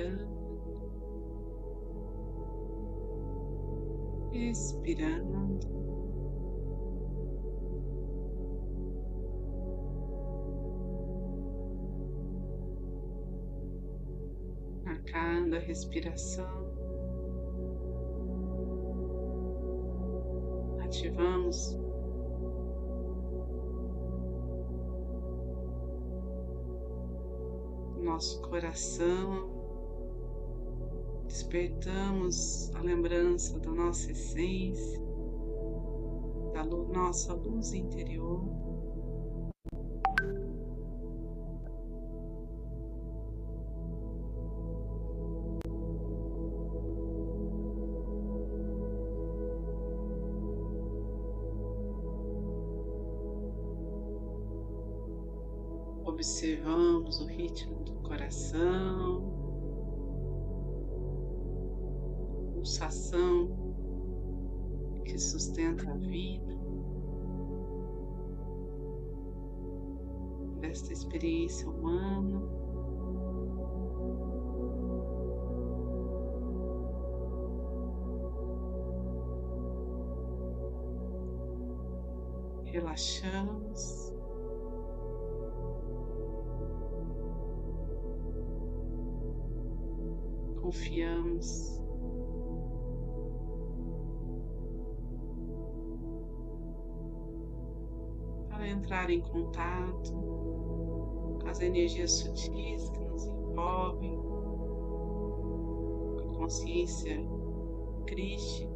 inspirando, expirando. A cada respiração, ativamos. Nosso coração, despertamos a lembrança da nossa essência, da nossa luz interior. Pulsação que sustenta a vida, desta experiência humana. Relaxamos. confiamos. Entrar em contato com as energias sutis que nos envolvem, com a consciência crística.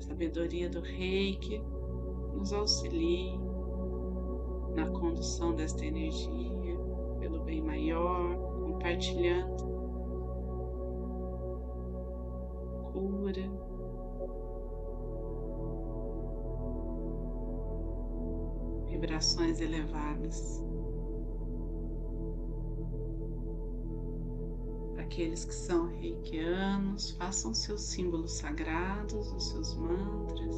sabedoria do reiki nos auxilie na condução desta energia pelo bem maior, compartilhando cura. Vibrações elevadas. Aqueles que são reikianos, façam seus símbolos sagrados, os seus mantras.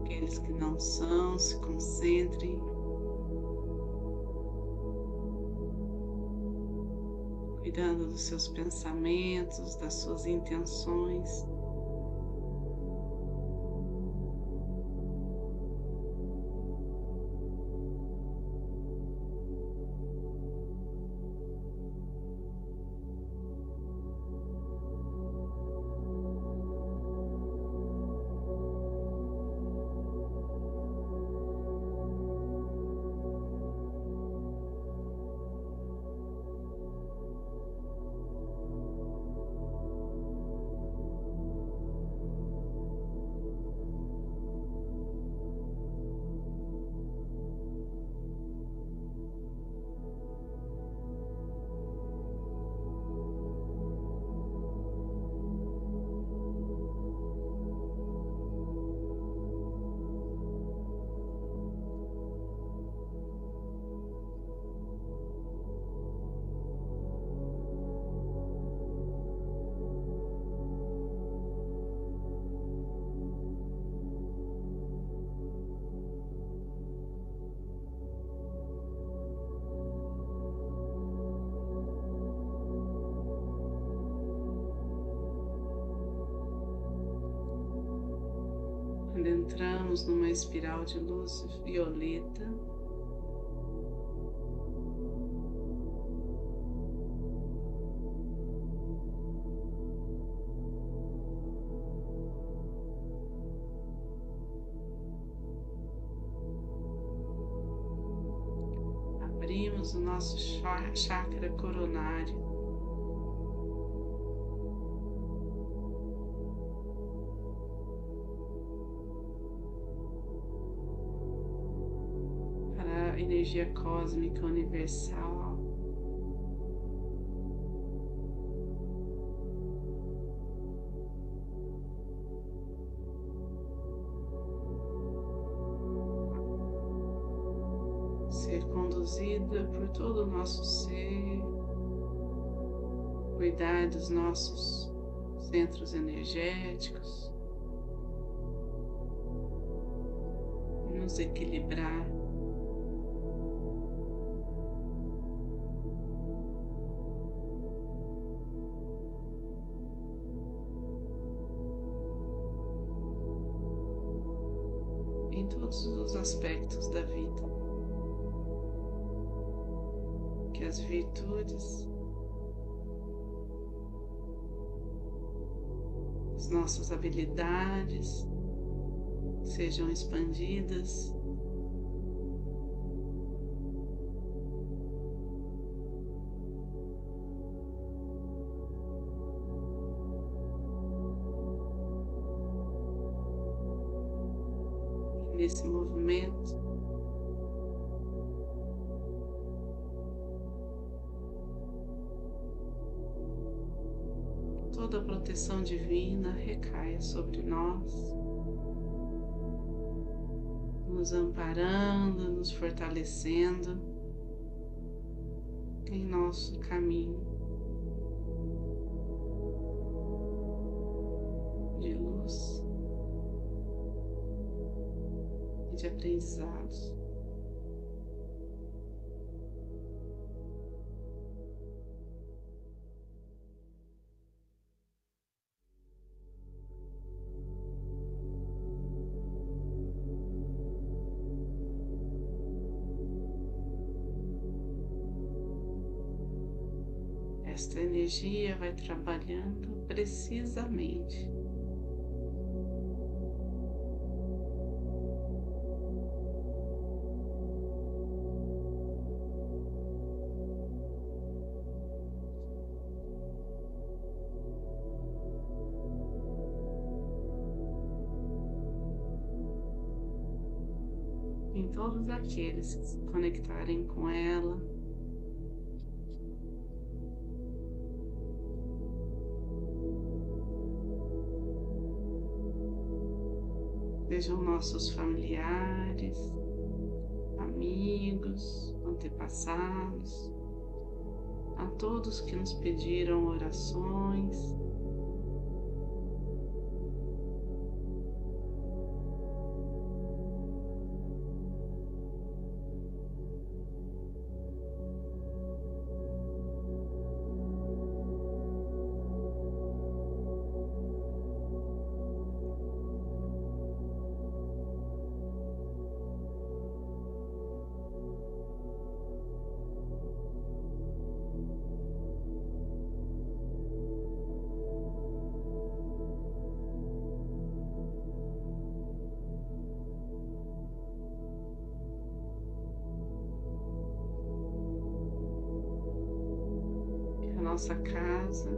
Aqueles que não são, se concentrem. Cuidando dos seus pensamentos, das suas intenções. Entramos numa espiral de luz violeta, abrimos o nosso chakra coronário. Energia cósmica universal. Ser conduzida por todo o nosso ser, cuidar dos nossos centros energéticos, nos equilibrar. Todos os aspectos da vida, que as virtudes nossas habilidades sejam expandidas. Nesse movimento. Toda a proteção divina recaia sobre nós, nos amparando, nos fortalecendo em nosso caminho de aprendizados. Esta energia vai trabalhando precisamente. Aqueles que se conectarem com ela, sejam nossos familiares, amigos, antepassados, a todos que nos pediram orações. Nossa casa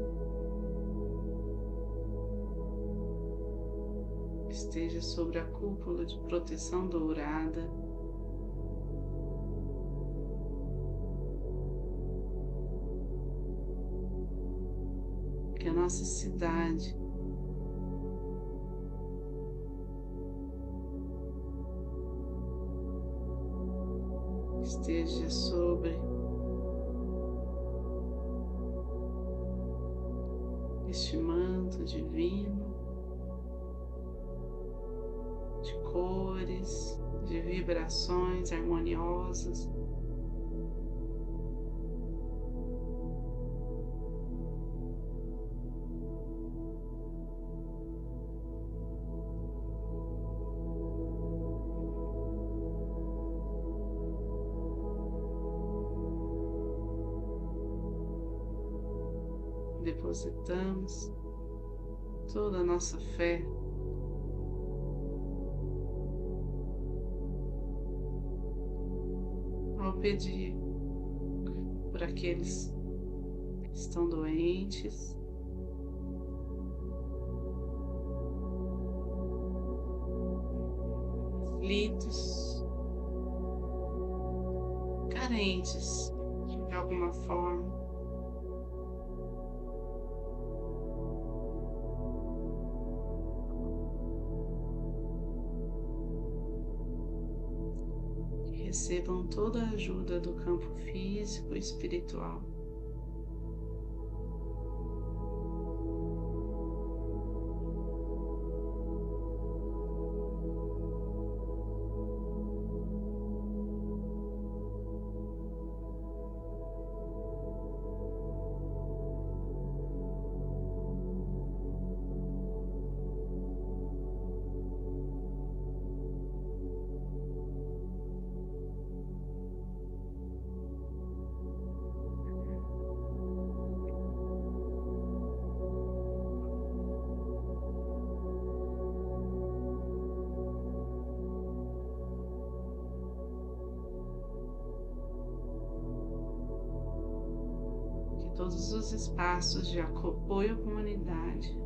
esteja sobre a cúpula de proteção dourada. Que a nossa cidade esteja sobre este manto divino de cores, de vibrações harmoniosas. Depositamos toda a nossa fé ao pedir por aqueles que estão doentes. Aflitos, carentes de alguma forma. Recebam toda a ajuda do campo físico e espiritual. Todos os espaços de apoio à comunidade,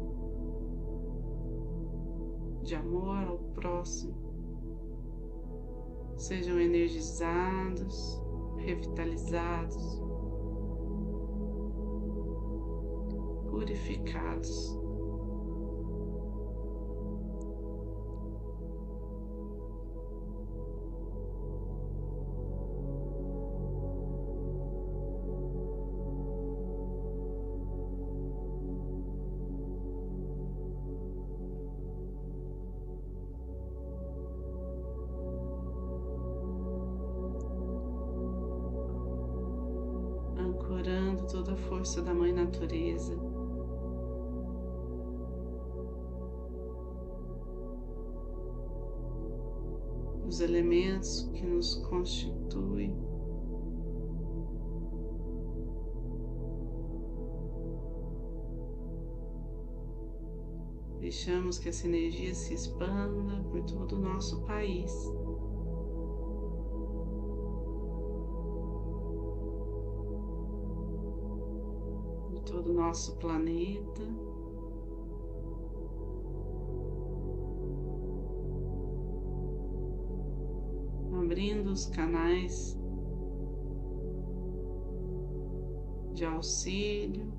de amor ao próximo, sejam energizados, revitalizados, purificados. Toda a força da Mãe Natureza. Os elementos que nos constituem. Deixamos que essa energia se expanda por todo o nosso país. Todo o nosso planeta. Abrindo os canais de auxílio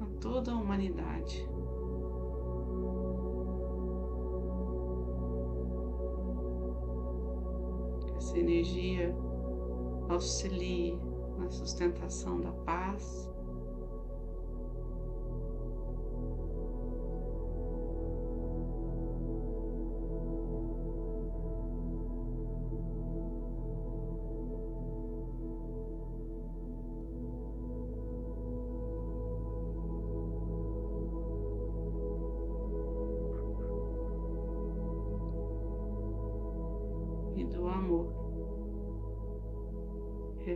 a toda a humanidade. Essa energia auxilie na sustentação da paz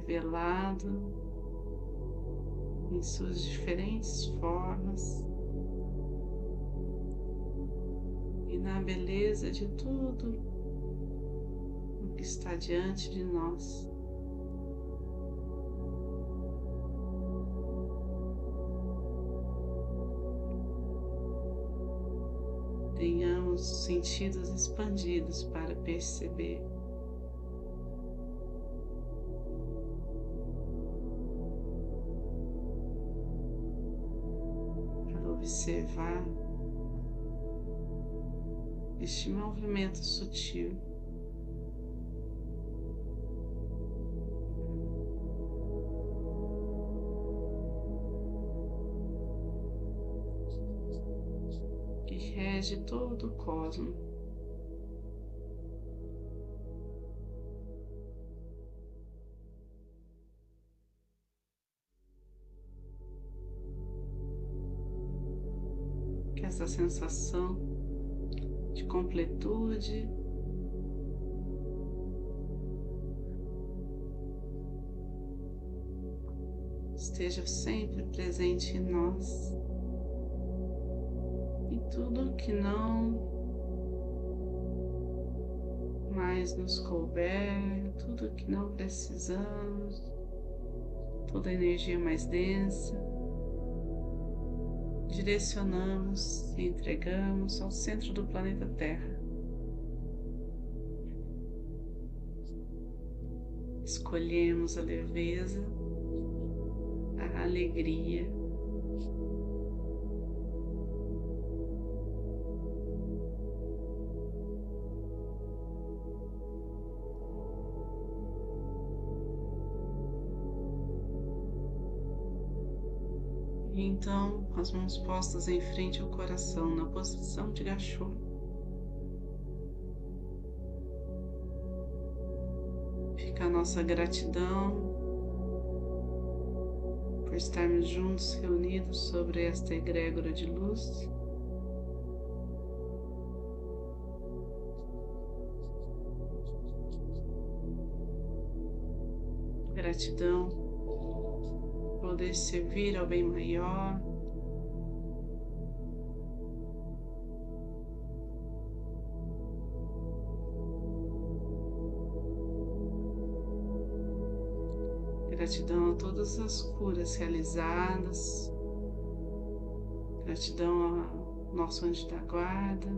revelado em suas diferentes formas e na beleza de tudo o que está diante de nós. Tenhamos sentidos expandidos para perceber observar este movimento sutil. Que rege todo o cosmos. Sensação de completude. Esteja sempre presente em nós e tudo que não mais nos couber, tudo que não precisamos, toda energia mais densa direcionamos e entregamos ao centro do planeta Terra. Escolhemos a leveza, a alegria, as mãos postas em frente ao coração, na posição de gachô. Fica a nossa gratidão por estarmos juntos, reunidos sobre esta egrégora de luz. Gratidão poder servir ao bem maior. Gratidão a todas as curas realizadas. Gratidão ao nosso anjo da guarda.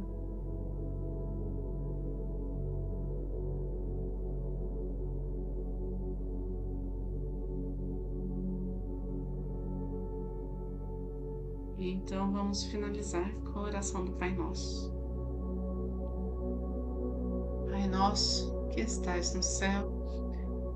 E então vamos finalizar com a oração do Pai Nosso. Pai nosso que estais no céu,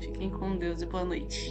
Fiquem com Deus e boa noite.